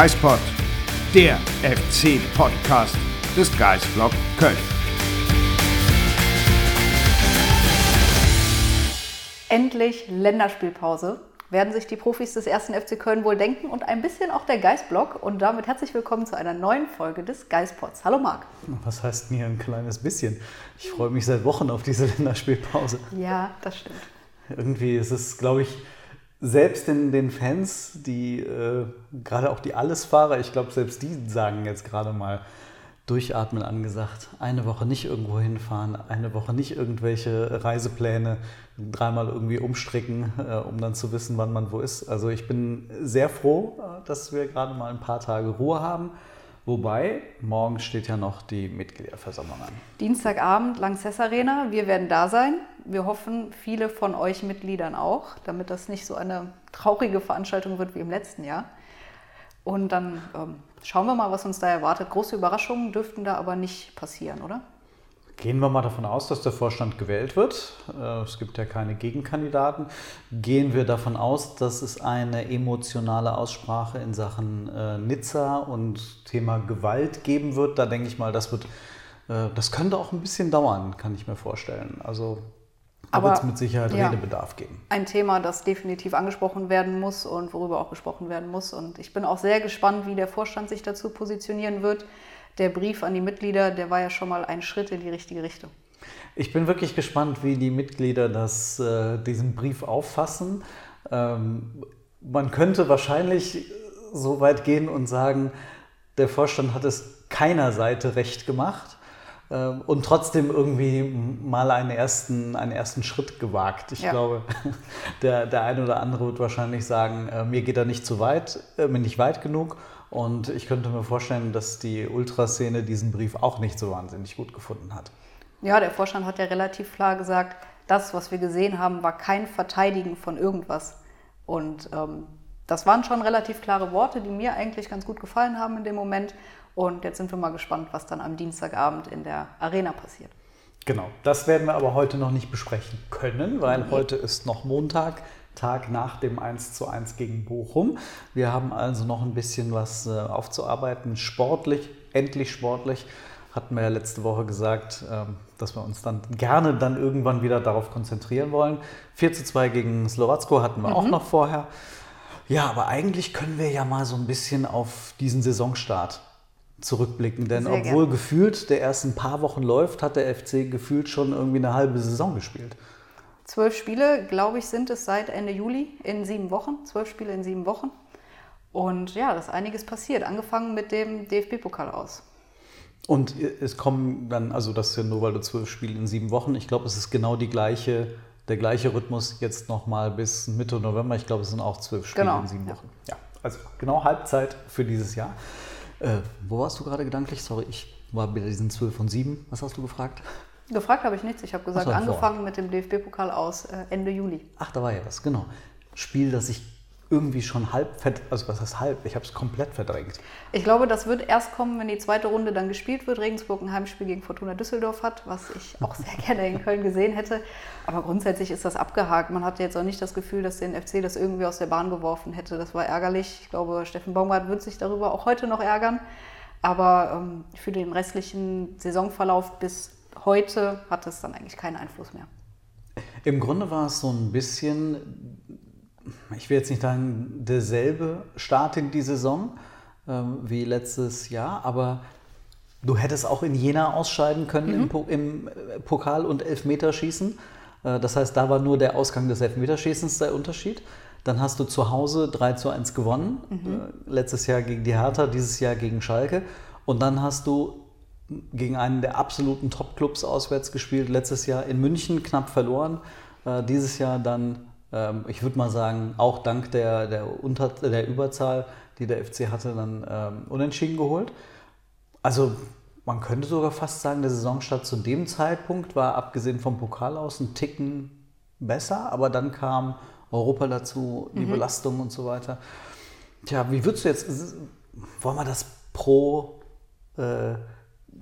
Geispod, der FC-Podcast des Geisblog Köln. Endlich Länderspielpause. Werden sich die Profis des ersten FC Köln wohl denken und ein bisschen auch der Geistblog. Und damit herzlich willkommen zu einer neuen Folge des Geistpods. Hallo Marc. Was heißt mir ein kleines bisschen? Ich freue mich seit Wochen auf diese Länderspielpause. Ja, das stimmt. Irgendwie ist es, glaube ich, selbst den, den Fans, die äh, gerade auch die Allesfahrer, ich glaube, selbst die sagen jetzt gerade mal, Durchatmen angesagt. Eine Woche nicht irgendwo hinfahren, eine Woche nicht irgendwelche Reisepläne dreimal irgendwie umstricken, äh, um dann zu wissen, wann man wo ist. Also ich bin sehr froh, äh, dass wir gerade mal ein paar Tage Ruhe haben. Wobei, morgen steht ja noch die Mitgliederversammlung an. Dienstagabend, Lanxess Arena. Wir werden da sein. Wir hoffen, viele von euch Mitgliedern auch, damit das nicht so eine traurige Veranstaltung wird wie im letzten Jahr. Und dann ähm, schauen wir mal, was uns da erwartet. Große Überraschungen dürften da aber nicht passieren, oder? Gehen wir mal davon aus, dass der Vorstand gewählt wird. Äh, es gibt ja keine Gegenkandidaten. Gehen wir davon aus, dass es eine emotionale Aussprache in Sachen äh, Nizza und Thema Gewalt geben wird. Da denke ich mal, das wird, äh, das könnte auch ein bisschen dauern, kann ich mir vorstellen. Also da wird es mit Sicherheit ja, Redebedarf geben. Ein Thema, das definitiv angesprochen werden muss und worüber auch gesprochen werden muss. Und ich bin auch sehr gespannt, wie der Vorstand sich dazu positionieren wird. Der Brief an die Mitglieder, der war ja schon mal ein Schritt in die richtige Richtung. Ich bin wirklich gespannt, wie die Mitglieder das, äh, diesen Brief auffassen. Ähm, man könnte wahrscheinlich so weit gehen und sagen, der Vorstand hat es keiner Seite recht gemacht. Ähm, und trotzdem irgendwie mal einen ersten, einen ersten Schritt gewagt. Ich ja. glaube, der, der eine oder andere wird wahrscheinlich sagen, äh, mir geht er nicht zu weit, äh, mir nicht weit genug. Und ich könnte mir vorstellen, dass die Ultraszene diesen Brief auch nicht so wahnsinnig gut gefunden hat. Ja, der Vorstand hat ja relativ klar gesagt, das, was wir gesehen haben, war kein Verteidigen von irgendwas. Und ähm, das waren schon relativ klare Worte, die mir eigentlich ganz gut gefallen haben in dem Moment. Und jetzt sind wir mal gespannt, was dann am Dienstagabend in der Arena passiert. Genau, das werden wir aber heute noch nicht besprechen können, weil nee. heute ist noch Montag, Tag nach dem 1 zu 1 gegen Bochum. Wir haben also noch ein bisschen was äh, aufzuarbeiten. Sportlich, endlich sportlich, hatten wir ja letzte Woche gesagt, ähm, dass wir uns dann gerne dann irgendwann wieder darauf konzentrieren wollen. 4 zu 2 gegen Slowacko hatten wir mhm. auch noch vorher. Ja, aber eigentlich können wir ja mal so ein bisschen auf diesen Saisonstart zurückblicken. Denn Sehr obwohl gerne. gefühlt der erst ein paar Wochen läuft, hat der FC gefühlt schon irgendwie eine halbe Saison gespielt. Zwölf Spiele, glaube ich, sind es seit Ende Juli in sieben Wochen. Zwölf Spiele in sieben Wochen. Und ja, da ist einiges passiert. Angefangen mit dem DFB-Pokal aus. Und es kommen dann, also das ist ja nur, weil du zwölf Spiele in sieben Wochen. Ich glaube, es ist genau die gleiche, der gleiche Rhythmus jetzt nochmal bis Mitte November. Ich glaube, es sind auch zwölf Spiele genau. in sieben Wochen. Ja. ja, also genau Halbzeit für dieses Jahr. Äh, wo warst du gerade gedanklich? Sorry, ich war bei diesen 12 und 7. Was hast du gefragt? Gefragt habe ich nichts. Ich habe gesagt, so, angefangen vor. mit dem DFB-Pokal aus äh, Ende Juli. Ach, da war ja was, genau. Spiel, das ich irgendwie schon halb, also was heißt halb? Ich habe es komplett verdrängt. Ich glaube, das wird erst kommen, wenn die zweite Runde dann gespielt wird. Regensburg ein Heimspiel gegen Fortuna Düsseldorf hat, was ich auch sehr gerne in Köln gesehen hätte. Aber grundsätzlich ist das abgehakt. Man hatte jetzt auch nicht das Gefühl, dass den FC das irgendwie aus der Bahn geworfen hätte. Das war ärgerlich. Ich glaube, Steffen Baumgart wird sich darüber auch heute noch ärgern. Aber ähm, für den restlichen Saisonverlauf bis heute hat es dann eigentlich keinen Einfluss mehr. Im Grunde war es so ein bisschen ich will jetzt nicht sagen, derselbe Start in die Saison ähm, wie letztes Jahr, aber du hättest auch in Jena ausscheiden können mhm. im, po im, äh, Pokal und Elfmeterschießen. Äh, das heißt, da war nur der Ausgang des Elfmeterschießens der Unterschied. Dann hast du zu Hause 3 zu 1 gewonnen. Mhm. Äh, letztes Jahr gegen die Hertha, dieses Jahr gegen Schalke. Und dann hast du gegen einen der absoluten Top-Clubs auswärts gespielt. Letztes Jahr in München knapp verloren. Äh, dieses Jahr dann ähm, ich würde mal sagen, auch dank der, der, Unter der Überzahl, die der FC hatte, dann ähm, unentschieden geholt. Also man könnte sogar fast sagen, der Saisonstart zu dem Zeitpunkt war, abgesehen vom Pokal aus, ein Ticken besser, aber dann kam Europa dazu, die mhm. Belastung und so weiter. Tja, wie würdest du jetzt, wollen wir das pro, äh,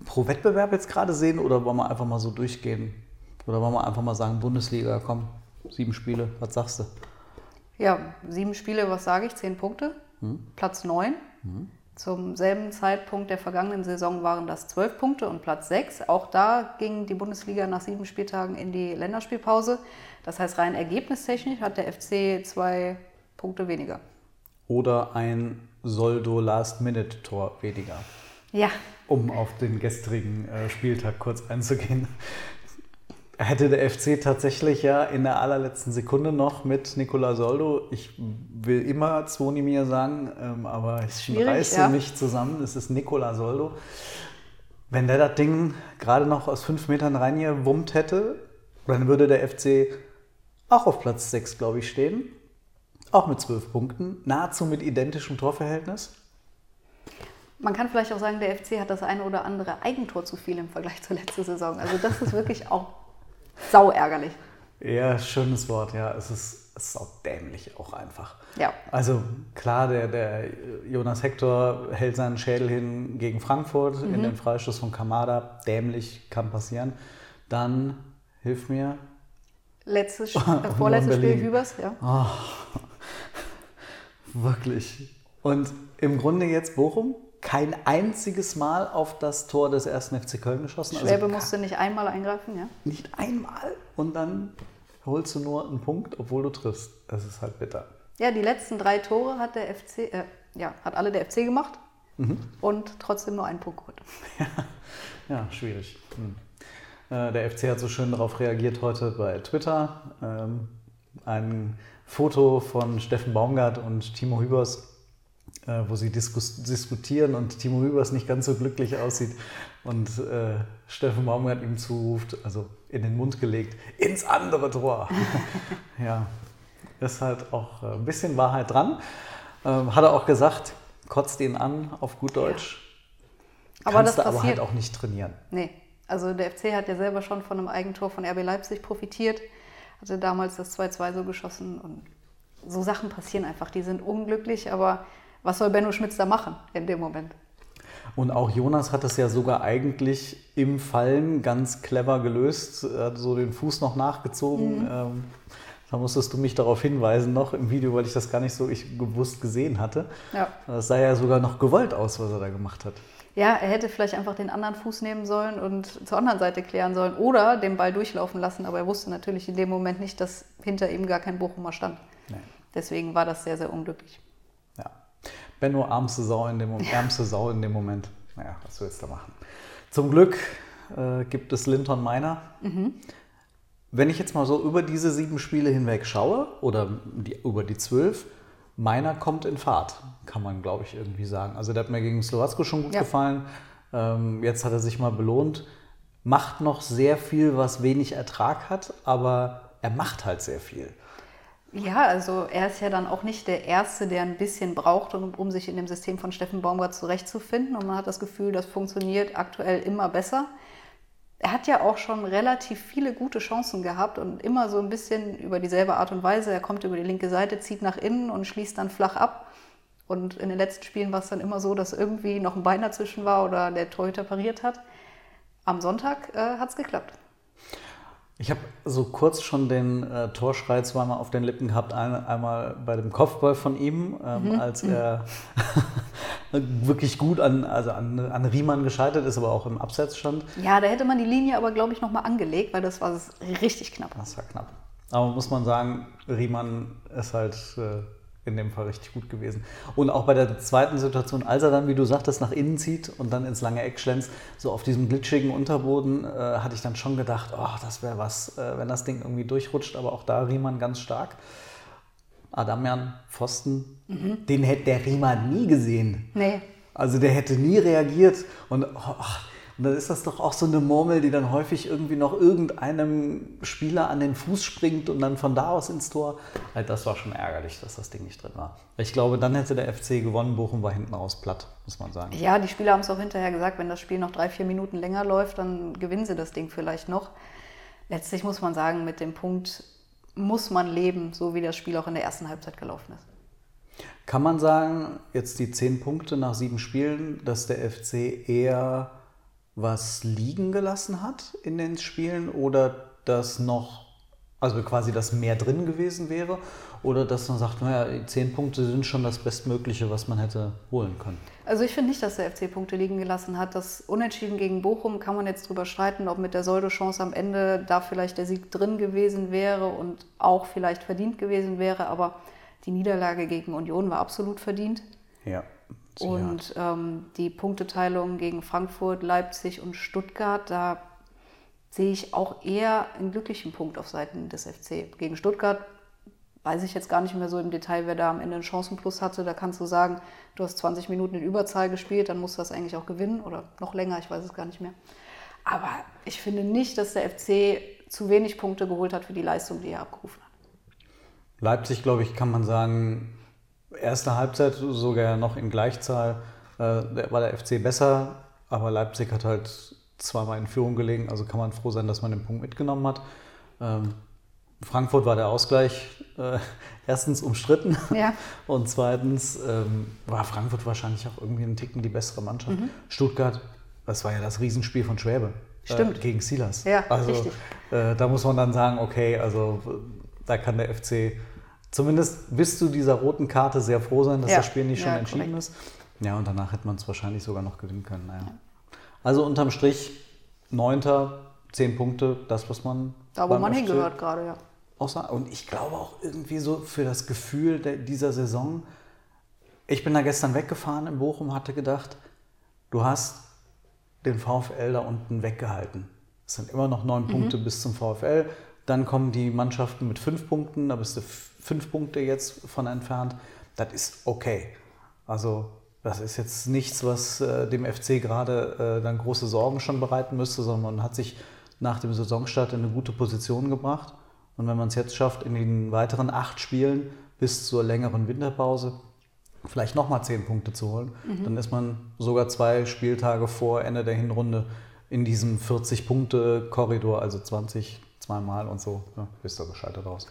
pro Wettbewerb jetzt gerade sehen oder wollen wir einfach mal so durchgehen? Oder wollen wir einfach mal sagen, Bundesliga, komm, Sieben Spiele, was sagst du? Ja, sieben Spiele, was sage ich? Zehn Punkte. Hm? Platz neun. Zum selben Zeitpunkt der vergangenen Saison waren das 12 Punkte und Platz 6. Auch da ging die Bundesliga nach sieben Spieltagen in die Länderspielpause. Das heißt, rein ergebnistechnisch hat der FC zwei Punkte weniger. Oder ein Soldo-Last-Minute-Tor weniger. Ja, Um auf den gestrigen äh, Spieltag kurz einzugehen. Hätte der FC tatsächlich ja in der allerletzten Sekunde noch mit Nicola Soldo, ich will immer Zvonimir sagen, ähm, aber ich reiße ja. mich zusammen, es ist Nicola Soldo. Wenn der das Ding gerade noch aus fünf Metern reingewummt hätte, dann würde der FC auch auf Platz 6, glaube ich, stehen. Auch mit zwölf Punkten, nahezu mit identischem Torverhältnis. man kann vielleicht auch sagen, der FC hat das eine oder andere Eigentor zu viel im Vergleich zur letzten Saison. Also das ist wirklich auch sau ärgerlich. Ja, schönes Wort, ja. Es ist, es ist auch dämlich auch einfach. Ja. Also klar, der, der Jonas Hector hält seinen Schädel hin gegen Frankfurt in den Freistoß von Kamada. Dämlich, kann passieren. Dann, hilf mir, Letztes, äh, vorletztes Spiel. Hübers, ja. wirklich. Und im Grunde jetzt Bochum, kein einziges Mal auf das Tor des ersten FC Köln geschossen. Schwäbe also musste nicht einmal eingreifen, ja. nicht einmal. Und dann holst du nur einen Punkt, obwohl du triffst. Das ist halt bitter. Ja, die letzten drei Tore hat der FC, äh, ja, hat alle der FC gemacht und trotzdem nur einen Punkt geholt. Ja, schwierig. Hm. Äh, Der FC hat so schön darauf reagiert heute bei Twitter. Ähm, ein Foto von Steffen Baumgart und Timo Hübers, äh, wo sie diskutieren und Timo Hübers nicht ganz so glücklich aussieht und äh, Steffen Baumgart ihm zuruft, also in den Mund gelegt, ins andere Tor. ja, ist halt auch äh, ein bisschen Wahrheit dran. Ähm, Hat er auch gesagt, kotzt ihn an auf gut Deutsch. Aber Kannst das du aber halt passiert. auch nicht trainieren. Nee, also der FC hat ja selber schon von einem Eigentor von RB Leipzig profitiert, hatte damals das 2-2 so geschossen und so Sachen passieren einfach, die sind unglücklich, aber was soll Benno Schmitz da machen in dem Moment? Und auch Jonas hat es ja sogar eigentlich im Fallen ganz clever gelöst. Er hat so den Fuß noch nachgezogen. Ähm, da musstest du mich darauf hinweisen noch im Video, weil ich das gar nicht so ich gewusst gesehen hatte. Ja. Das sah ja sogar noch gewollt aus, was er da gemacht hat. Ja, er hätte vielleicht einfach den anderen Fuß nehmen sollen und zur anderen Seite klären sollen oder den Ball durchlaufen lassen, aber er wusste natürlich in dem Moment nicht, dass hinter ihm gar kein Bochumer stand. Nee. Deswegen war das sehr, sehr unglücklich. Benno, ärmste Sau in dem, Moment- ärmste Sau in dem Moment. Naja, was willst du machen? Zum Glück äh, gibt es Linton Miner. Wenn ich jetzt mal so über diese sieben Spiele hinweg schaue oder die, über die zwölf, Meiner kommt in Fahrt, kann man glaube ich irgendwie sagen. Also der hat mir gegen Slowacko schon gut Ja. gefallen. Ähm, jetzt hat er sich mal belohnt. Macht noch sehr viel, was wenig Ertrag hat, aber er macht halt sehr viel. Ja, also er ist ja dann auch nicht der Erste, der ein bisschen braucht, um, um sich in dem System von Steffen Baumgart zurechtzufinden. Und man hat das Gefühl, das funktioniert aktuell immer besser. Er hat ja auch schon relativ viele gute Chancen gehabt und immer so ein bisschen über dieselbe Art und Weise. Er kommt über die linke Seite, zieht nach innen und schließt dann flach ab. Und in den letzten Spielen war es dann immer so, dass irgendwie noch ein Bein dazwischen war oder der Torhüter pariert hat. Am Sonntag äh, hat es geklappt. Ich habe so kurz schon den äh, Torschrei zweimal auf den Lippen gehabt. Ein, einmal bei dem Kopfball von ihm, ähm, als er wirklich gut an, also an, an Riemann gescheitert ist, aber auch im Abseits stand. Ja, da hätte man die Linie aber, glaube ich, nochmal angelegt, weil das war richtig knapp. Das war knapp. Aber muss man sagen, Riemann ist halt äh, in dem Fall richtig gut gewesen. Und auch bei der zweiten Situation, als er dann, wie du sagtest, nach innen zieht und dann ins lange Eck schlänzt, so auf diesem glitschigen Unterboden, äh, hatte ich dann schon gedacht, oh, das wäre was, äh, wenn das Ding irgendwie durchrutscht. Aber auch da Riemann ganz stark. Adamian, Pfosten, den hätte der Riemann nie gesehen. Nee, Also der hätte nie reagiert. Und, oh, und dann ist das doch auch so eine Murmel, die dann häufig irgendwie noch irgendeinem Spieler an den Fuß springt und dann von da aus ins Tor. Also das war schon ärgerlich, dass das Ding nicht drin war. Ich glaube, dann hätte der FC gewonnen. Bochum war hinten raus platt, muss man sagen. Ja, die Spieler haben es auch hinterher gesagt, wenn das Spiel noch drei, vier Minuten länger läuft, dann gewinnen sie das Ding vielleicht noch. Letztlich muss man sagen, mit dem Punkt muss man leben, so wie das Spiel auch in der ersten Halbzeit gelaufen ist. Kann man sagen, jetzt die zehn Punkte nach sieben Spielen, dass der FC eher was liegen gelassen hat in den Spielen oder dass noch Also quasi, dass mehr drin gewesen wäre oder dass man sagt, naja, zehn Punkte sind schon das Bestmögliche, was man hätte holen können. Also ich finde nicht, dass der FC Punkte liegen gelassen hat. Das Unentschieden gegen Bochum kann man jetzt drüber streiten, ob mit der Soldo-Chance am Ende da vielleicht der Sieg drin gewesen wäre und auch vielleicht verdient gewesen wäre. Aber die Niederlage gegen Union war absolut verdient. Ja. Und ähm, die Punkteteilung gegen Frankfurt, Leipzig und Stuttgart, da sehe ich auch eher einen glücklichen Punkt auf Seiten des FC. Gegen Stuttgart weiß ich jetzt gar nicht mehr so im Detail, wer da am Ende einen Chancenplus hatte. Da kannst du sagen, du hast 20 Minuten in Überzahl gespielt, dann musst du das eigentlich auch gewinnen oder noch länger, ich weiß es gar nicht mehr. Aber ich finde nicht, dass der FC zu wenig Punkte geholt hat für die Leistung, die er abgerufen hat. Leipzig, glaube ich, kann man sagen, erste Halbzeit sogar noch in Gleichzahl äh, war der FC besser, aber Leipzig hat halt zweimal in Führung gelegen, also kann man froh sein, dass man den Punkt mitgenommen hat. Ähm, Frankfurt war der Ausgleich äh, erstens umstritten ja. und zweitens ähm, war Frankfurt wahrscheinlich auch irgendwie einen Ticken die bessere Mannschaft. Mhm. Stuttgart, das war ja das Riesenspiel von Schwäbe. Stimmt. Äh, gegen Silas. Ja, also. Äh, da muss man dann sagen, okay, also da kann der FC zumindest bis zu dieser roten Karte sehr froh sein, dass Ja. das Spiel nicht schon Ja, entschieden korrekt. ist. Ja, und danach hätte man es wahrscheinlich sogar noch gewinnen können. Naja. Also unterm Strich, neunter, zehn Punkte, das, was man. Da, wo man FC hingehört gerade, ja. sagen. Und ich glaube auch irgendwie so für das Gefühl der, dieser Saison. Ich bin da gestern weggefahren in Bochum, hatte gedacht, du hast den VfL da unten weggehalten. Es sind immer noch neun Punkte bis zum VfL. Dann kommen die Mannschaften mit fünf Punkten, da bist du fünf Punkte jetzt von entfernt. Das ist okay. Also das ist jetzt nichts, was äh, dem FC gerade äh, dann große Sorgen schon bereiten müsste, sondern man hat sich nach dem Saisonstart in eine gute Position gebracht. Und wenn man es jetzt schafft, in den weiteren acht Spielen bis zur längeren Winterpause vielleicht nochmal zehn Punkte zu holen, dann ist man sogar zwei Spieltage vor Ende der Hinrunde in diesem 40-Punkte-Korridor, also 20 zweimal und so, ja, bist du gescheitert raus.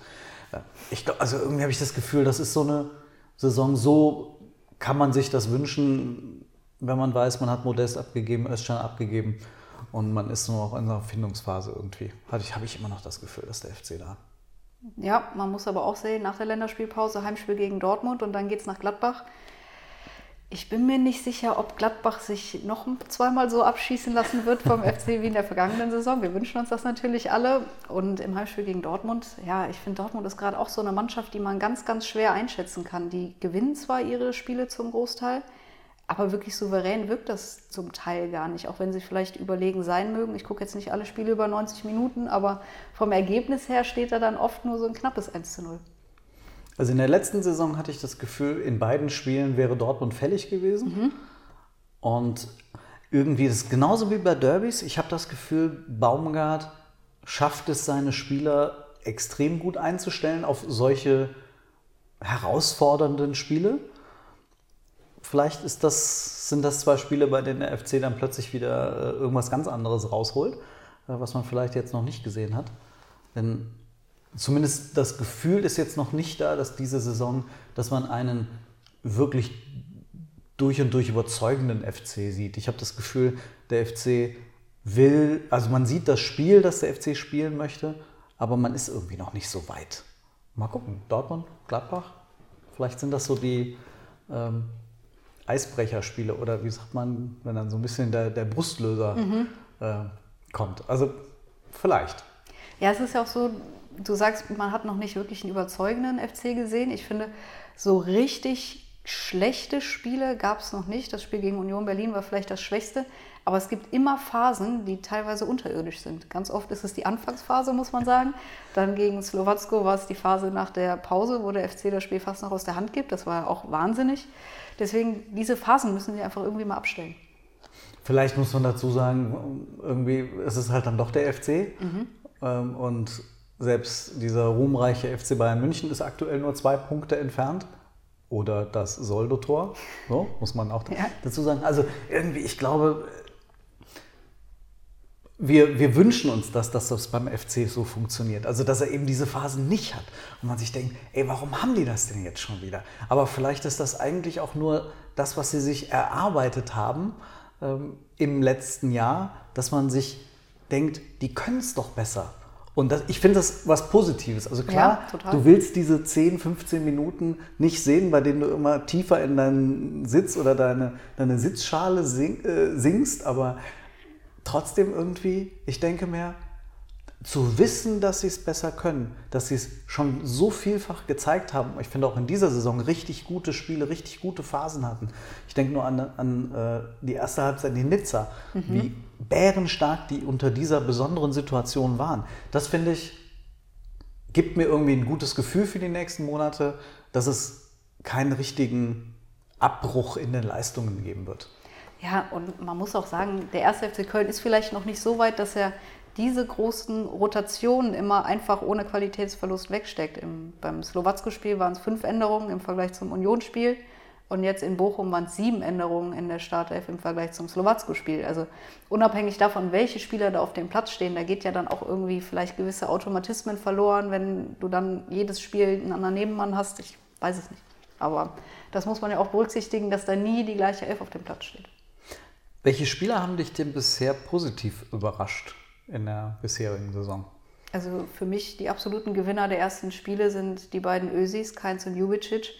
Ja, Ich glaub, also irgendwie habe ich das Gefühl, das ist so eine Saison, so kann man sich das wünschen, wenn man weiß, man hat Modest abgegeben, Özcan abgegeben und man ist nur noch in einer Findungsphase irgendwie. Habe ich, habe ich immer noch das Gefühl, dass der FC da. Ja, man muss aber auch sehen, nach der Länderspielpause Heimspiel gegen Dortmund und dann geht es nach Gladbach. Ich bin mir nicht sicher, ob Gladbach sich noch zweimal so abschießen lassen wird vom FC wie in der vergangenen Saison. Wir wünschen uns das natürlich alle. Und im Heimspiel gegen Dortmund, ja, ich finde, Dortmund ist gerade auch so eine Mannschaft, die man ganz, ganz schwer einschätzen kann. Die gewinnen zwar ihre Spiele zum Großteil, aber wirklich souverän wirkt das zum Teil gar nicht, auch wenn sie vielleicht überlegen sein mögen. Ich gucke jetzt nicht alle Spiele über 90 Minuten, aber vom Ergebnis her steht da dann oft nur so ein knappes 1 zu 0. Also in der letzten Saison hatte ich das Gefühl, in beiden Spielen wäre Dortmund fällig gewesen. Und irgendwie das ist genauso wie bei Derbys. Ich habe das Gefühl, Baumgart schafft es, seine Spieler extrem gut einzustellen auf solche herausfordernden Spiele. Vielleicht ist das, sind das zwei Spiele, bei denen der FC dann plötzlich wieder äh, irgendwas ganz anderes rausholt, äh, was man vielleicht jetzt noch nicht gesehen hat. Denn zumindest das Gefühl ist jetzt noch nicht da, dass diese Saison, dass man einen wirklich durch und durch überzeugenden FC sieht. Ich habe das Gefühl, der FC will, also man sieht das Spiel, das der FC spielen möchte, aber man ist irgendwie noch nicht so weit. Mal gucken, Dortmund, Gladbach, vielleicht sind das so die ähm, Eisbrecherspiele oder wie sagt man, wenn dann so ein bisschen der, der Brustlöser äh, kommt. Also vielleicht. Ja, es ist ja auch so, du sagst, man hat noch nicht wirklich einen überzeugenden FC gesehen. Ich finde, so richtig schlechte Spiele gab es noch nicht. Das Spiel gegen Union Berlin war vielleicht das schwächste. Aber es gibt immer Phasen, die teilweise unterirdisch sind. Ganz oft ist es die Anfangsphase, muss man sagen. Dann gegen Slowacko war es die Phase nach der Pause, wo der FC das Spiel fast noch aus der Hand gibt. Das war auch wahnsinnig. Deswegen, diese Phasen müssen wir einfach irgendwie mal abstellen. Vielleicht muss man dazu sagen, irgendwie ist es halt dann doch der FC. Ähm, und selbst dieser ruhmreiche FC Bayern München ist aktuell nur zwei Punkte entfernt. Oder das Soldo-Tor. So, muss man auch Ja. dazu sagen. Also irgendwie, ich glaube, wir, wir wünschen uns, dass, dass das beim FC so funktioniert. Also, dass er eben diese Phasen nicht hat. Und man sich denkt, ey, warum haben die das denn jetzt schon wieder? Aber vielleicht ist das eigentlich auch nur das, was sie sich erarbeitet haben ähm, im letzten Jahr, dass man sich denkt, die können es doch besser. Und das, ich finde das was Positives. Also klar, Ja, du willst diese 10, 15 Minuten nicht sehen, bei denen du immer tiefer in deinen Sitz oder deine, deine Sitzschale sing, äh, sinkst, aber trotzdem irgendwie, ich denke mir, zu wissen, dass sie es besser können, dass sie es schon so vielfach gezeigt haben. Ich finde auch in dieser Saison richtig gute Spiele, richtig gute Phasen hatten. Ich denke nur an, an äh, die erste Halbzeit in Nizza, wie bärenstark die unter dieser besonderen Situation waren. Das finde ich, gibt mir irgendwie ein gutes Gefühl für die nächsten Monate, dass es keinen richtigen Abbruch in den Leistungen geben wird. Ja, und man muss auch sagen, der erste FC Köln ist vielleicht noch nicht so weit, dass er diese großen Rotationen immer einfach ohne Qualitätsverlust wegsteckt. Im, beim Slowacko-Spiel waren es fünf Änderungen im Vergleich zum Unionsspiel und jetzt in Bochum waren es sieben Änderungen in der Startelf im Vergleich zum Slowacko-Spiel. Also unabhängig davon, welche Spieler da auf dem Platz stehen, da geht ja dann auch irgendwie vielleicht gewisse Automatismen verloren, wenn du dann jedes Spiel einen anderen Nebenmann hast. Ich weiß es nicht. Aber das muss man ja auch berücksichtigen, dass da nie die gleiche Elf auf dem Platz steht. Welche Spieler haben dich denn bisher positiv überrascht in der bisherigen Saison? Also für mich die absoluten Gewinner der ersten Spiele sind die beiden Ösis, Keins und Jubicic.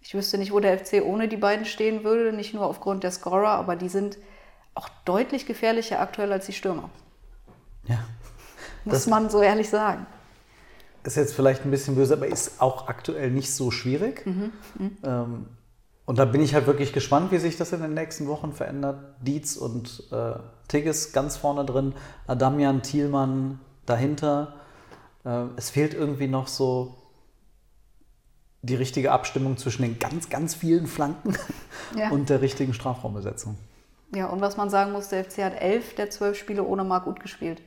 Ich wüsste nicht, wo der FC ohne die beiden stehen würde, nicht nur aufgrund der Scorer, aber die sind auch deutlich gefährlicher aktuell als die Stürmer. Ja. Muss man so ehrlich sagen. Ist jetzt vielleicht ein bisschen böse, aber ist auch aktuell nicht so schwierig. Ähm, und da bin ich halt wirklich gespannt, wie sich das in den nächsten Wochen verändert. Dietz und äh, Tigges ganz vorne drin, Adamian, Thielmann dahinter. Äh, es fehlt irgendwie noch so die richtige Abstimmung zwischen den ganz, ganz vielen Flanken Ja. und der richtigen Strafraumbesetzung. Ja, und was man sagen muss, der FC hat elf der zwölf Spiele ohne Marc Uth gespielt.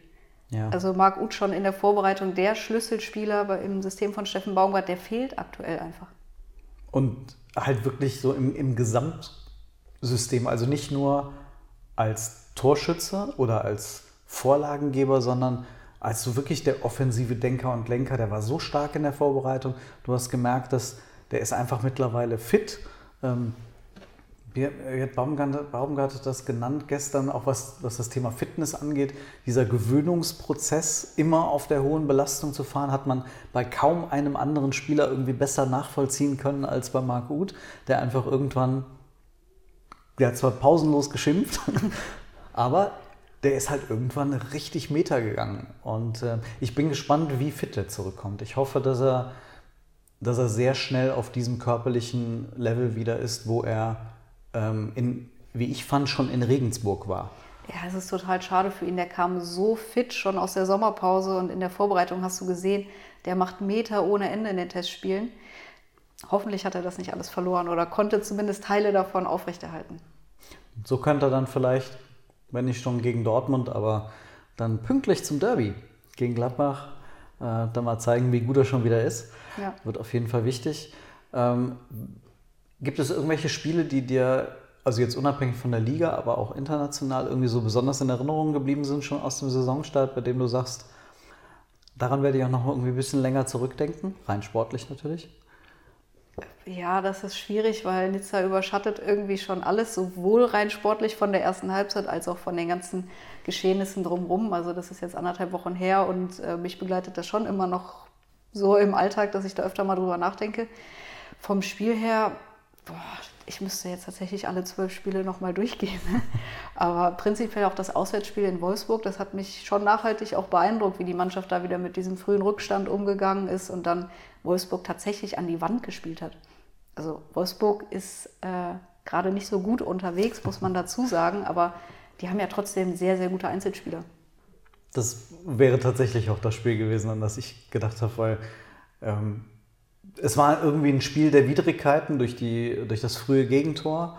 Ja. Also Marc Uth schon in der Vorbereitung der Schlüsselspieler im System von Steffen Baumgart, der fehlt aktuell einfach. Und halt wirklich so im, im Gesamtsystem, also nicht nur als Torschütze oder als Vorlagengeber, sondern als so wirklich der offensive Denker und Lenker, der war so stark in der Vorbereitung. Du hast gemerkt, dass der ist einfach mittlerweile fit. Ähm, wie hat Baumgart, Baumgart hat das genannt gestern, auch was, was das Thema Fitness angeht. Dieser Gewöhnungsprozess, immer auf der hohen Belastung zu fahren, hat man bei kaum einem anderen Spieler irgendwie besser nachvollziehen können als bei Marc Uth, der einfach irgendwann, der hat zwar pausenlos geschimpft, aber der ist halt irgendwann richtig Meter gegangen. Und äh, ich bin gespannt, wie fit er zurückkommt. Ich hoffe, dass er, dass er sehr schnell auf diesem körperlichen Level wieder ist, wo er ähm, in, wie ich fand, schon in Regensburg war. Ja, es ist total schade für ihn. Der kam so fit schon aus der Sommerpause und in der Vorbereitung hast du gesehen, der macht Meter ohne Ende in den Testspielen. Hoffentlich hat er das nicht alles verloren oder konnte zumindest Teile davon aufrechterhalten. So könnte er dann vielleicht, wenn nicht schon gegen Dortmund, aber dann pünktlich zum Derby gegen Gladbach, äh, dann mal zeigen, wie gut er schon wieder ist. Ja. Wird auf jeden Fall wichtig. Ähm, gibt es irgendwelche Spiele, die dir, also jetzt unabhängig von der Liga, aber auch international irgendwie so besonders in Erinnerung geblieben sind, schon aus dem Saisonstart, bei dem du sagst, daran werde ich auch noch irgendwie ein bisschen länger zurückdenken, rein sportlich natürlich? Ja, das ist schwierig, weil Nizza überschattet irgendwie schon alles, sowohl rein sportlich von der ersten Halbzeit als auch von den ganzen Geschehnissen drumherum. Also das ist jetzt anderthalb Wochen her und äh, mich begleitet das schon immer noch so im Alltag, dass ich da öfter mal drüber nachdenke. Vom Spiel her, boah, ich müsste jetzt tatsächlich alle zwölf Spiele nochmal durchgehen. Aber prinzipiell auch das Auswärtsspiel in Wolfsburg, das hat mich schon nachhaltig auch beeindruckt, wie die Mannschaft da wieder mit diesem frühen Rückstand umgegangen ist und dann Wolfsburg tatsächlich an die Wand gespielt hat. Also Wolfsburg ist äh, gerade nicht so gut unterwegs, muss man dazu sagen, aber die haben ja trotzdem sehr, sehr gute Einzelspieler. Das wäre tatsächlich auch das Spiel gewesen, an das ich gedacht habe, weil ähm, es war irgendwie ein Spiel der Widrigkeiten durch, die, durch das frühe Gegentor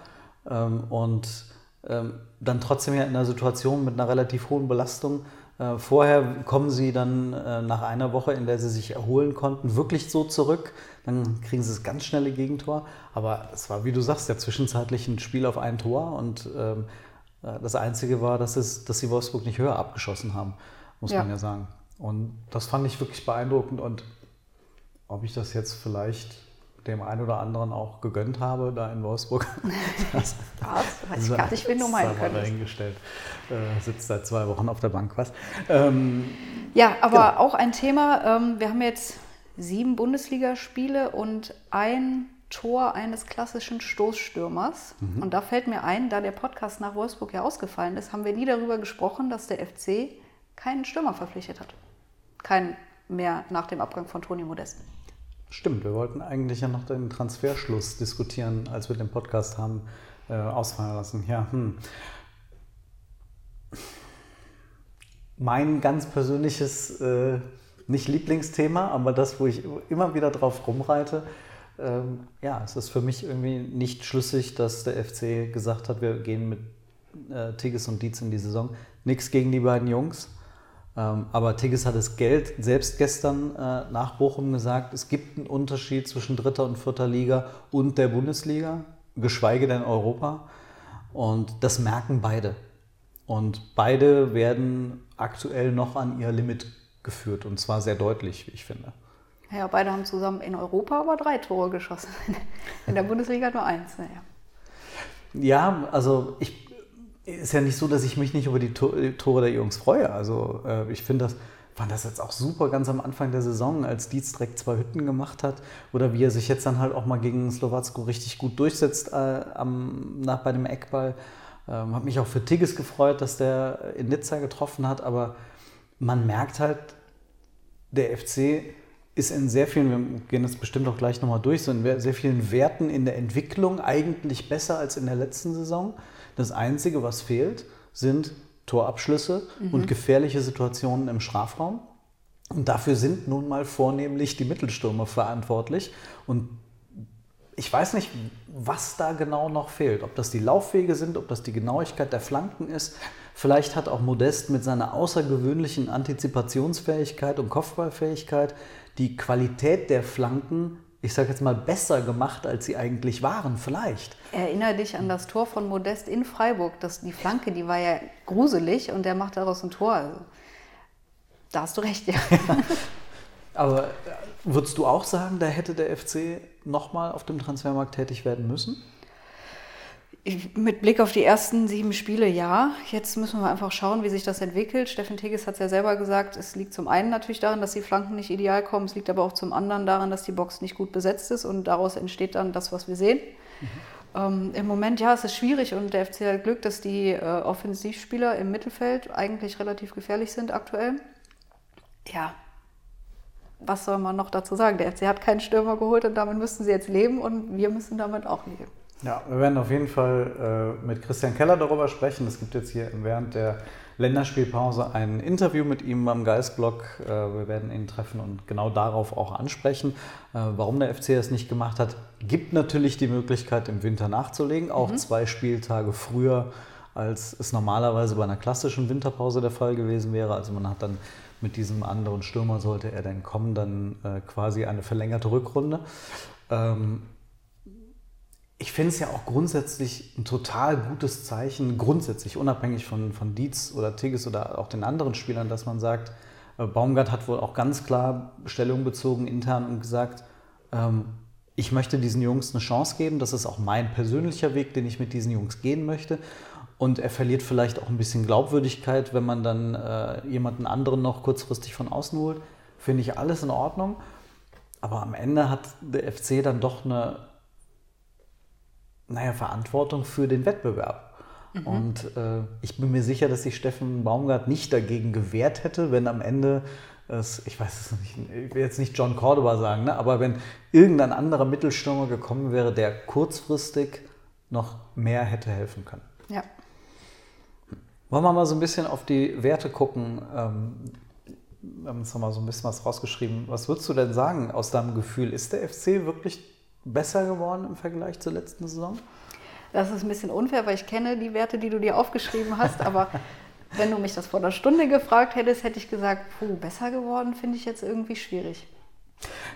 ähm, und ähm, dann trotzdem ja in einer Situation mit einer relativ hohen Belastung. Äh, vorher kommen sie dann äh, nach einer Woche, in der sie sich erholen konnten, wirklich so zurück. Dann kriegen sie das ganz schnelle Gegentor. Aber es war, wie du sagst, ja zwischenzeitlich ein Spiel auf ein Tor und ähm, äh, das Einzige war, dass, es, dass sie Wolfsburg nicht höher abgeschossen haben, muss Ja. man ja sagen. Und das fand ich wirklich beeindruckend. Und ob ich das jetzt vielleicht dem einen oder anderen auch gegönnt habe, da in Wolfsburg. Das, das weiß ich gar nicht, wen du meinen könntest. dahingestellt. Äh, sitzt seit zwei Wochen auf der Bank, was? Ähm, ja, aber genau. auch ein Thema, ähm, wir haben jetzt sieben Bundesligaspiele und ein Tor eines klassischen Stoßstürmers. Mhm. Und da fällt mir ein, da der Podcast nach Wolfsburg ja ausgefallen ist, haben wir nie darüber gesprochen, dass der FC keinen Stürmer verpflichtet hat. Keinen mehr nach dem Abgang von Toni Modest. Stimmt, wir wollten eigentlich ja noch den Transferschluss diskutieren, als wir den Podcast haben äh, ausfallen lassen. Ja, hm. Mein ganz persönliches, äh, nicht Lieblingsthema, aber das, wo ich immer wieder drauf rumreite, ähm, ja, es ist für mich irgendwie nicht schlüssig, dass der FC gesagt hat, wir gehen mit äh, Tigges und Dietz in die Saison. Nichts gegen die beiden Jungs. Ähm, aber Tigges hat das Geld selbst gestern äh, nach Bochum gesagt, es gibt einen Unterschied zwischen dritter und vierter Liga und der Bundesliga, geschweige denn Europa. Und das merken beide. Und beide werden aktuell noch an ihr Limit geführt und zwar sehr deutlich, wie ich finde. Ja, beide haben zusammen in Europa aber drei Tore geschossen. In der Bundesliga nur eins. Naja. Ja, also ich ist ja nicht so, dass ich mich nicht über die Tore der Jungs freue. Also äh, ich finde das, fand das jetzt auch super ganz am Anfang der Saison, als Dietz direkt zwei Hütten gemacht hat. Oder wie er sich jetzt dann halt auch mal gegen Slowacko richtig gut durchsetzt äh, am, nach, bei dem Eckball. Ähm, habe mich auch für Tigges gefreut, dass der in Nizza getroffen hat. Aber man merkt halt, der FC ist in sehr vielen, wir gehen das bestimmt auch gleich nochmal durch, so in sehr vielen Werten in der Entwicklung eigentlich besser als in der letzten Saison. Das Einzige, was fehlt, sind Torabschlüsse mhm. und gefährliche Situationen im Strafraum. Und dafür sind nun mal vornehmlich die Mittelstürmer verantwortlich. Und ich weiß nicht, was da genau noch fehlt. Ob das die Laufwege sind, ob das die Genauigkeit der Flanken ist. Vielleicht hat auch Modest mit seiner außergewöhnlichen Antizipationsfähigkeit und Kopfballfähigkeit die Qualität der Flanken ich sage jetzt mal, besser gemacht, als sie eigentlich waren, vielleicht. Erinnere dich an das Tor von Modest in Freiburg. Das, die Flanke, die war ja gruselig und der macht daraus ein Tor. Also, da hast du recht, ja. Aber äh, würdest du auch sagen, da hätte der FC nochmal auf dem Transfermarkt tätig werden müssen? Mit Blick auf die ersten sieben Spiele ja. Jetzt müssen wir einfach schauen, wie sich das entwickelt. Steffen Tigges hat es ja selber gesagt, es liegt zum einen natürlich daran, dass die Flanken nicht ideal kommen, es liegt aber auch zum anderen daran, dass die Box nicht gut besetzt ist und daraus entsteht dann das, was wir sehen. Mhm. Ähm, Im Moment, ja, es ist schwierig und der FC hat Glück, dass die äh, Offensivspieler im Mittelfeld eigentlich relativ gefährlich sind aktuell. Ja, was soll man noch dazu sagen? Der FC hat keinen Stürmer geholt und damit müssten sie jetzt leben und wir müssen damit auch leben. Ja, wir werden auf jeden Fall äh, mit Christian Keller darüber sprechen. Es gibt jetzt hier während der Länderspielpause ein Interview mit ihm beim Geistblog. Äh, wir werden ihn treffen und genau darauf auch ansprechen. Äh, warum der FC es nicht gemacht hat, gibt natürlich die Möglichkeit, im Winter nachzulegen, auch mhm. zwei Spieltage früher, als es normalerweise bei einer klassischen Winterpause der Fall gewesen wäre. Also man hat dann mit diesem anderen Stürmer, sollte er denn kommen, dann äh, quasi eine verlängerte Rückrunde. Ähm, ich finde es ja auch grundsätzlich ein total gutes Zeichen, grundsätzlich unabhängig von, von Dietz oder Tigges oder auch den anderen Spielern, dass man sagt, äh, Baumgart hat wohl auch ganz klar Stellung bezogen intern und gesagt, ähm, ich möchte diesen Jungs eine Chance geben. Das ist auch mein persönlicher Weg, den ich mit diesen Jungs gehen möchte. Und er verliert vielleicht auch ein bisschen Glaubwürdigkeit, wenn man dann äh, jemanden anderen noch kurzfristig von außen holt. Finde ich alles in Ordnung. Aber am Ende hat der FC dann doch eine naja, Verantwortung für den Wettbewerb. Mhm. Und äh, ich bin mir sicher, dass sich Steffen Baumgart nicht dagegen gewehrt hätte, wenn am Ende es, ich weiß es nicht, ich will jetzt nicht John Cordoba sagen, ne, aber wenn irgendein anderer Mittelstürmer gekommen wäre, der kurzfristig noch mehr hätte helfen können. Ja. Wollen wir mal so ein bisschen auf die Werte gucken? Ähm, wir haben uns noch mal so ein bisschen was rausgeschrieben. Was würdest du denn sagen aus deinem Gefühl? Ist der FC wirklich besser geworden im Vergleich zur letzten Saison? Das ist ein bisschen unfair, weil ich kenne die Werte, die du dir aufgeschrieben hast, aber wenn du mich das vor einer Stunde gefragt hättest, hätte ich gesagt, puh, besser geworden finde ich jetzt irgendwie schwierig.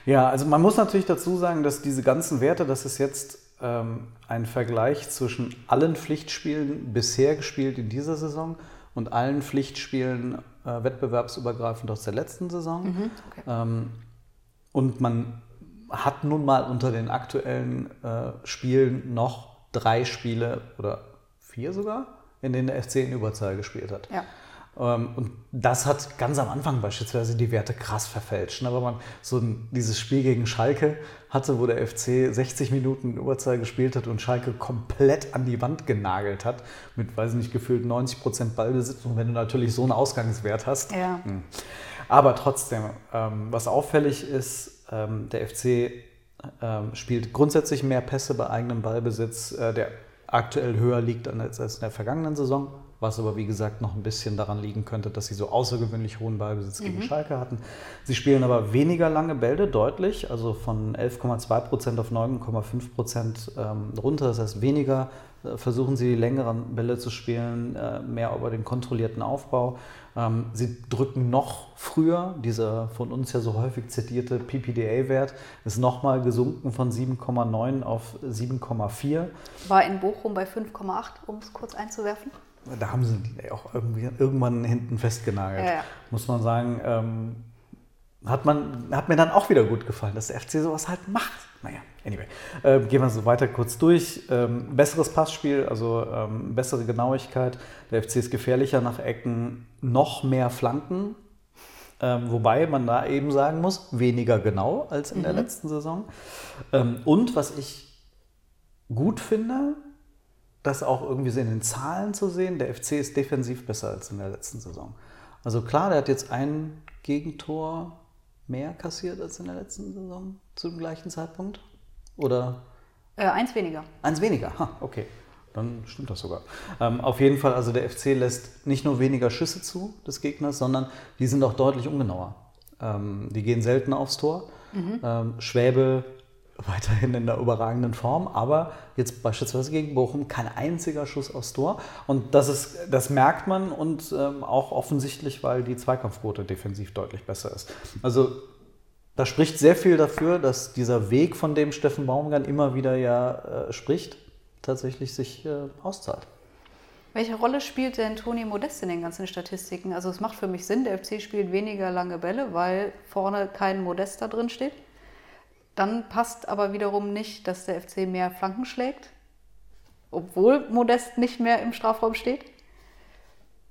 Ja, also man muss natürlich dazu sagen, dass diese ganzen Werte, das ist jetzt ähm, ein Vergleich zwischen allen Pflichtspielen bisher gespielt in dieser Saison und allen Pflichtspielen äh, wettbewerbsübergreifend aus der letzten Saison. Mhm, okay. ähm, und man hat nun mal unter den aktuellen äh, Spielen noch drei Spiele oder vier sogar, in denen der FC in Überzahl gespielt hat. Ja. Ähm, und das hat ganz am Anfang beispielsweise die Werte krass verfälscht. Aber man so ein, dieses Spiel gegen Schalke hatte, wo der FC 60 Minuten in Überzahl gespielt hat und Schalke komplett an die Wand genagelt hat, mit, weiß nicht, gefühlt 90 Prozent Ballbesitz. Und wenn du natürlich so einen Ausgangswert hast. Ja. Hm. Aber trotzdem, ähm, was auffällig ist, ähm, der FC ähm, spielt grundsätzlich mehr Pässe bei eigenem Ballbesitz, äh, der aktuell höher liegt als, als in der vergangenen Saison was aber wie gesagt noch ein bisschen daran liegen könnte, dass sie so außergewöhnlich hohen Ballbesitz gegen mhm. Schalke hatten. Sie spielen aber weniger lange Bälle, deutlich, also von 11,2 Prozent auf 9,5 Prozent ähm, runter. Das heißt, weniger äh, versuchen sie die längeren Bälle zu spielen, äh, mehr über den kontrollierten Aufbau. Ähm, sie drücken noch früher, dieser von uns ja so häufig zitierte PPDA-Wert ist nochmal gesunken von 7,9 auf 7,4. War in Bochum bei 5,8, um es kurz einzuwerfen da haben sie auch irgendwie irgendwann hinten festgenagelt. Ja, ja. Muss man sagen, ähm, hat, man, hat mir dann auch wieder gut gefallen, dass der FC sowas halt macht. Naja, anyway. Äh, gehen wir so weiter kurz durch. Ähm, besseres Passspiel, also ähm, bessere Genauigkeit. Der FC ist gefährlicher nach Ecken, noch mehr Flanken. Ähm, wobei man da eben sagen muss, weniger genau als in mhm. der letzten Saison. Ähm, und was ich gut finde, das auch irgendwie so in den Zahlen zu sehen. Der FC ist defensiv besser als in der letzten Saison. Also klar, der hat jetzt ein Gegentor mehr kassiert als in der letzten Saison zu dem gleichen Zeitpunkt. Oder? Äh, eins weniger. Eins weniger, ha, okay. Dann stimmt das sogar. Ähm, auf jeden Fall, also der FC lässt nicht nur weniger Schüsse zu des Gegners, sondern die sind auch deutlich ungenauer. Ähm, die gehen selten aufs Tor. Mhm. Ähm, Schwäbe weiterhin in der überragenden Form, aber jetzt beispielsweise gegen Bochum kein einziger Schuss aufs Tor. Und das, ist, das merkt man und ähm, auch offensichtlich, weil die Zweikampfquote defensiv deutlich besser ist. Also da spricht sehr viel dafür, dass dieser Weg, von dem Steffen Baumgart immer wieder ja äh, spricht, tatsächlich sich äh, auszahlt. Welche Rolle spielt denn Toni Modest in den ganzen Statistiken? Also es macht für mich Sinn, der FC spielt weniger lange Bälle, weil vorne kein Modest da drin steht. Dann passt aber wiederum nicht, dass der FC mehr Flanken schlägt, obwohl Modest nicht mehr im Strafraum steht.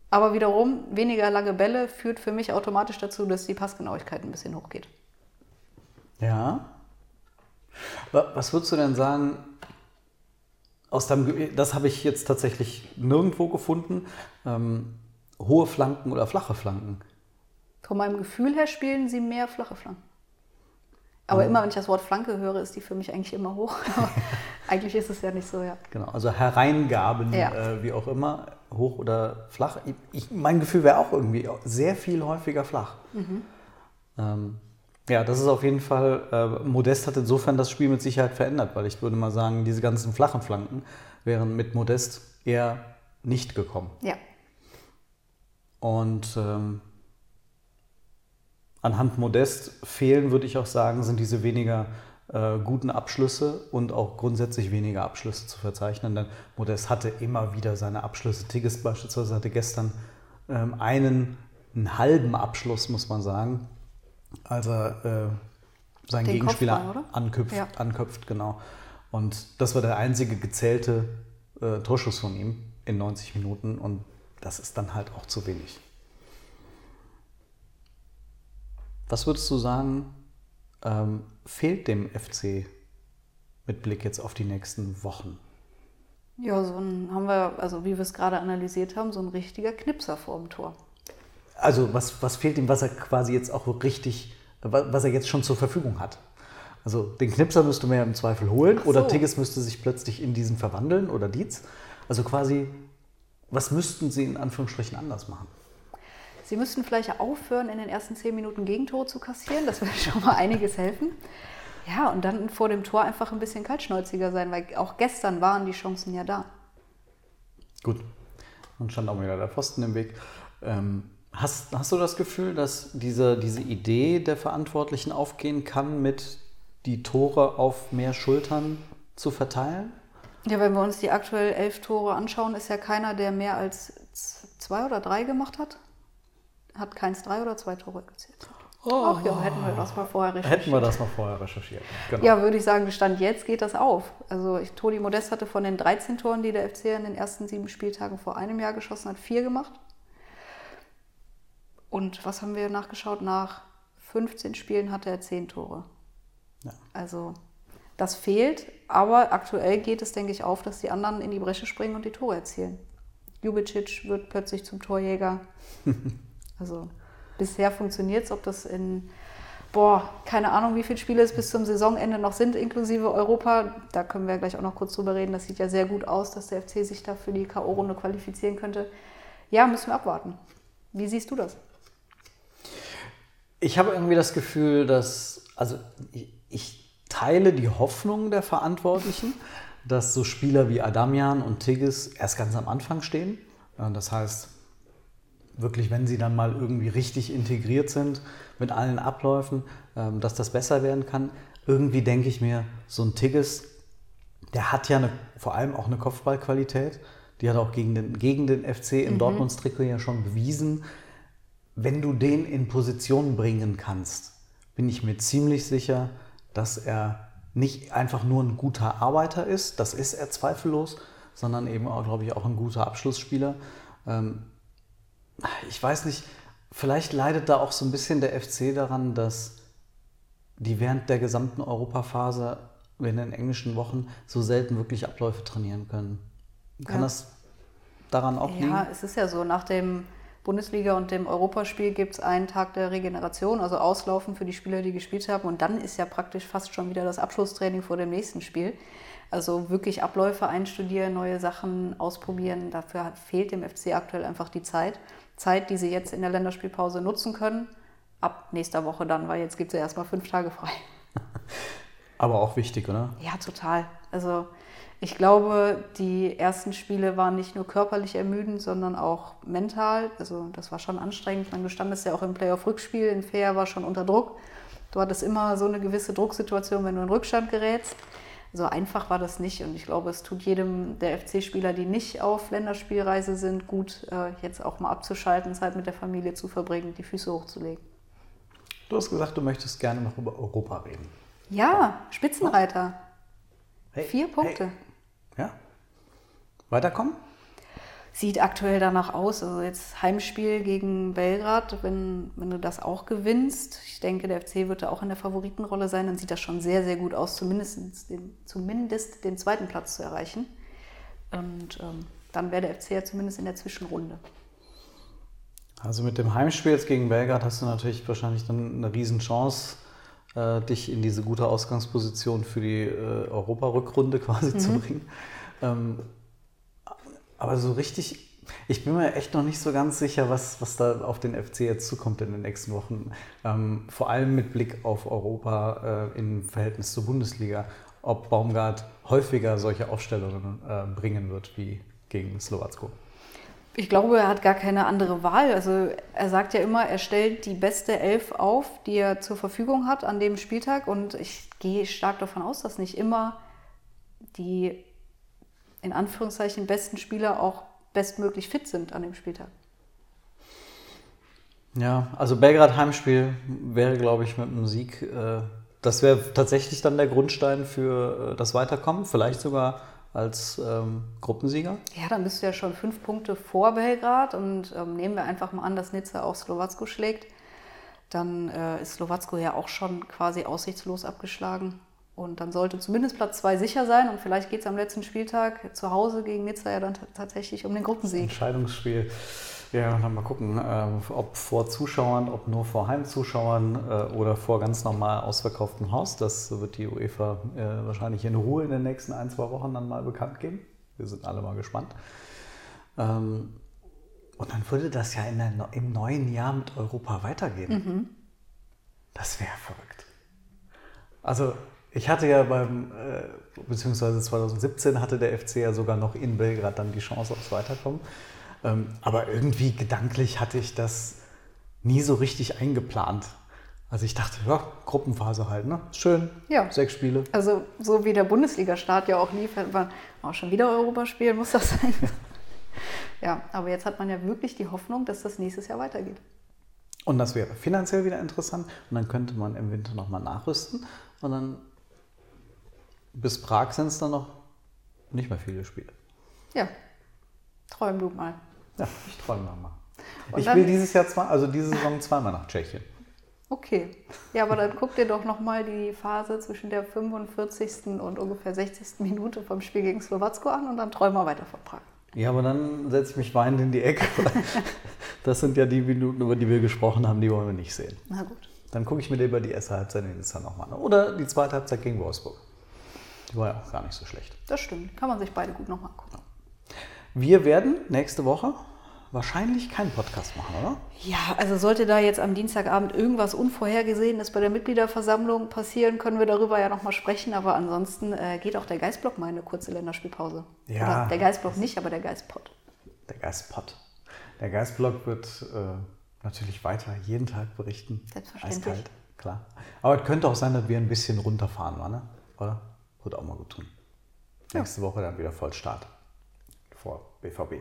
Aber wiederum, weniger lange Bälle führt für mich automatisch dazu, dass die Passgenauigkeit ein bisschen hochgeht. Ja. Was würdest du denn sagen, aus deinem, das habe ich jetzt tatsächlich nirgendwo gefunden, ähm, hohe Flanken oder flache Flanken? Von meinem Gefühl her spielen sie mehr flache Flanken. Aber immer, wenn ich das Wort Flanke höre, ist die für mich eigentlich immer hoch. eigentlich ist es ja nicht so, ja. Genau, also Hereingaben, ja. äh, wie auch immer, hoch oder flach. Ich, mein Gefühl wäre auch irgendwie sehr viel häufiger flach. Mhm. Ähm, ja, das ist auf jeden Fall, äh, Modest hat insofern das Spiel mit Sicherheit verändert, weil ich würde mal sagen, diese ganzen flachen Flanken wären mit Modest eher nicht gekommen. Ja. Und ähm, anhand Modest fehlen, würde ich auch sagen, sind diese weniger äh, guten Abschlüsse und auch grundsätzlich weniger Abschlüsse zu verzeichnen. Denn Modest hatte immer wieder seine Abschlüsse. Tigges beispielsweise hatte gestern ähm, einen, einen, halben Abschluss, muss man sagen, als er äh, seinen Den Gegenspieler anköpft, ja. anköpft, genau. Und das war der einzige gezählte äh, Torschuss von ihm in 90 Minuten und das ist dann halt auch zu wenig. Was würdest du sagen, ähm, fehlt dem FC mit Blick jetzt auf die nächsten Wochen? Ja, so ein haben wir, also wie wir es gerade analysiert haben, so ein richtiger Knipser vor dem Tor. Also was, was fehlt ihm, was er quasi jetzt auch richtig, was er jetzt schon zur Verfügung hat? Also den Knipser müsste man ja im Zweifel holen so. oder Tigges müsste sich plötzlich in diesen verwandeln oder Dietz. Also quasi, was müssten sie in Anführungsstrichen anders machen? Sie müssten vielleicht aufhören, in den ersten zehn Minuten Gegentore zu kassieren. Das würde schon mal einiges helfen. Ja, und dann vor dem Tor einfach ein bisschen kaltschnäuziger sein, weil auch gestern waren die Chancen ja da. Gut, dann stand auch wieder der Pfosten im Weg. Ähm, hast, hast du das Gefühl, dass diese, diese Idee der Verantwortlichen aufgehen kann, mit die Tore auf mehr Schultern zu verteilen? Ja, wenn wir uns die aktuell elf Tore anschauen, ist ja keiner, der mehr als zwei oder drei gemacht hat hat keins drei oder zwei Tore gezählt. Ach ja, hätten wir das mal vorher recherchiert. Hätten wir das mal vorher recherchiert. Genau. Ja, würde ich sagen, Stand jetzt geht das auf. Also ich, Toni Modest hatte von den 13 Toren, die der FC in den ersten sieben Spieltagen vor einem Jahr geschossen hat, vier gemacht. Und was haben wir nachgeschaut? Nach 15 Spielen hatte er 10 Tore. Ja. Also das fehlt, aber aktuell geht es, denke ich, auf, dass die anderen in die Bresche springen und die Tore erzielen. Jubicic wird plötzlich zum Torjäger. also bisher funktioniert es, ob das in, boah, keine Ahnung, wie viele Spiele es bis zum Saisonende noch sind, inklusive Europa. Da können wir gleich auch noch kurz drüber reden. Das sieht ja sehr gut aus, dass der FC sich da für die K.O.-Runde qualifizieren könnte. Ja, müssen wir abwarten. Wie siehst du das? Ich habe irgendwie das Gefühl, dass, also ich, ich teile die Hoffnung der Verantwortlichen, dass so Spieler wie Adamian und Tigges erst ganz am Anfang stehen. Das heißt, wirklich, wenn sie dann mal irgendwie richtig integriert sind mit allen Abläufen, ähm, dass das besser werden kann. Irgendwie denke ich mir, so ein Tigges, der hat ja eine, vor allem auch eine Kopfballqualität. Die hat auch gegen den, gegen den FC im mhm. Dortmunds-Trikot ja schon bewiesen. Wenn du den in Position bringen kannst, bin ich mir ziemlich sicher, dass er nicht einfach nur ein guter Arbeiter ist, das ist er zweifellos, sondern eben auch, glaube ich, auch ein guter Abschlussspieler. Ähm, ich weiß nicht, vielleicht leidet da auch so ein bisschen der FC daran, dass die während der gesamten Europaphase in den englischen Wochen so selten wirklich Abläufe trainieren können. Kann ja. das daran auch liegen? Ja, es ist ja so, nach dem Bundesliga und dem Europaspiel gibt es einen Tag der Regeneration, also Auslaufen für die Spieler, die gespielt haben. Und dann ist ja praktisch fast schon wieder das Abschlusstraining vor dem nächsten Spiel. Also wirklich Abläufe einstudieren, neue Sachen ausprobieren. Dafür fehlt dem FC aktuell einfach die Zeit. Zeit, die sie jetzt in der Länderspielpause nutzen können. Ab nächster Woche dann, weil jetzt gibt es ja erstmal fünf Tage frei. Aber auch wichtig, oder? Ja, total. Also ich glaube, die ersten Spiele waren nicht nur körperlich ermüdend, sondern auch mental. Also das war schon anstrengend. Man gestand es ja auch im Playoff-Rückspiel. In Fair war schon unter Druck. Du hattest immer so eine gewisse Drucksituation, wenn du in Rückstand gerätst. So einfach war das nicht und ich glaube, es tut jedem der FC-Spieler, die nicht auf Länderspielreise sind, gut, äh, jetzt auch mal abzuschalten, Zeit mit der Familie zu verbringen, die Füße hochzulegen. Du hast gesagt, du möchtest gerne noch über Europa reden. Ja, Spitzenreiter. Hey, Vier Punkte. Hey. Ja. Weiterkommen? sieht aktuell danach aus. Also jetzt Heimspiel gegen Belgrad, wenn, wenn du das auch gewinnst. Ich denke, der FC wird da auch in der Favoritenrolle sein. Dann sieht das schon sehr, sehr gut aus, zumindest den, zumindest den zweiten Platz zu erreichen. Und ähm, dann wäre der FC ja zumindest in der Zwischenrunde. Also mit dem Heimspiel jetzt gegen Belgrad hast du natürlich wahrscheinlich dann eine Riesenchance, äh, dich in diese gute Ausgangsposition für die äh, Europa-Rückrunde quasi mhm. zu bringen. Ähm, aber so richtig, ich bin mir echt noch nicht so ganz sicher, was, was da auf den FC jetzt zukommt in den nächsten Wochen. Ähm, vor allem mit Blick auf Europa äh, im Verhältnis zur Bundesliga. Ob Baumgart häufiger solche Aufstellungen äh, bringen wird wie gegen Slowacko. Ich glaube, er hat gar keine andere Wahl. Also er sagt ja immer, er stellt die beste Elf auf, die er zur Verfügung hat an dem Spieltag. Und ich gehe stark davon aus, dass nicht immer die in Anführungszeichen besten Spieler auch bestmöglich fit sind an dem Spieltag. Ja, also Belgrad Heimspiel wäre, glaube ich, mit einem Sieg, äh, das wäre tatsächlich dann der Grundstein für äh, das Weiterkommen, vielleicht sogar als ähm, Gruppensieger. Ja, dann bist du ja schon fünf Punkte vor Belgrad und ähm, nehmen wir einfach mal an, dass Nizza auch Slowacko schlägt. Dann äh, ist Slowacko ja auch schon quasi aussichtslos abgeschlagen. Und dann sollte zumindest Platz 2 sicher sein und vielleicht geht es am letzten Spieltag zu Hause gegen Nizza ja dann tatsächlich um den Gruppensieg. Entscheidungsspiel. Ja, dann mal gucken, äh, ob vor Zuschauern, ob nur vor Heimzuschauern äh, oder vor ganz normal ausverkauftem Haus. Das wird die UEFA äh, wahrscheinlich in Ruhe in den nächsten ein, zwei Wochen dann mal bekannt geben. Wir sind alle mal gespannt. Ähm, und dann würde das ja der, im neuen Jahr mit Europa weitergehen. Mhm. Das wäre verrückt. Also ich hatte ja beim, äh, beziehungsweise 2017 hatte der FC ja sogar noch in Belgrad dann die Chance aufs Weiterkommen. Ähm, aber irgendwie gedanklich hatte ich das nie so richtig eingeplant. Also ich dachte, ja, Gruppenphase halt, ne? Schön. Ja. Sechs Spiele. Also so wie der Bundesliga-Start ja auch lief, war auch schon wieder Europaspiel, muss das sein. ja, aber jetzt hat man ja wirklich die Hoffnung, dass das nächstes Jahr weitergeht. Und das wäre finanziell wieder interessant. Und dann könnte man im Winter nochmal nachrüsten. Und dann bis Prag sind es dann noch nicht mehr viele Spiele. Ja, träum du mal. Ja, ich träume nochmal. Und Ich dann- will dieses Jahr zwei, also diese Saison zweimal nach Tschechien. Okay. Ja, aber dann guck dir doch nochmal die Phase zwischen der 45. und ungefähr 60. Minute vom Spiel gegen Slowacko an und dann träum mal weiter von Prag. Ja, aber dann setze ich mich weinend in die Ecke. Das sind ja die Minuten, über die wir gesprochen haben, die wollen wir nicht sehen. Na gut. Dann gucke ich mir lieber die erste Halbzeit in Nizza nochmal an. Oder die zweite Halbzeit gegen Wolfsburg. Die war ja auch gar nicht so schlecht. Das stimmt. Kann man sich beide gut nochmal angucken. Wir werden nächste Woche wahrscheinlich keinen Podcast machen, oder? Ja, also sollte da jetzt am Dienstagabend irgendwas Unvorhergesehenes bei der Mitgliederversammlung passieren, können wir darüber ja nochmal sprechen. Aber ansonsten äh, geht auch der Geistblock mal in eine kurze Länderspielpause. Ja. Oder der Geistblock nicht, aber der Geistpot. Der Geistpot. Der Geistblog wird äh, natürlich weiter jeden Tag berichten. Selbstverständlich. Eiskalt, klar. Aber es könnte auch sein, dass wir ein bisschen runterfahren, wa, ne? oder? Wird auch mal gut tun. Nächste Woche dann wieder Vollstart BVB.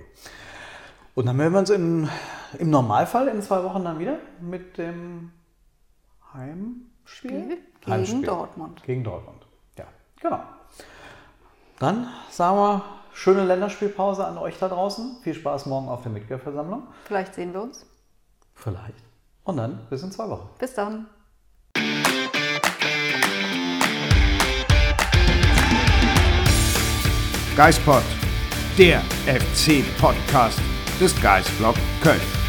Und dann melden wir uns im, im Normalfall in zwei Wochen dann wieder mit dem Heimspiel? Spiel gegen Dortmund. Gegen Dortmund, ja, genau. Dann sagen wir schöne Länderspielpause an euch da draußen. Viel Spaß morgen auf der Mitgliederversammlung. Vielleicht sehen wir uns. Vielleicht. Und dann bis in zwei Wochen. Bis dann. Geispod, der FC-Podcast des Geistblog Köln.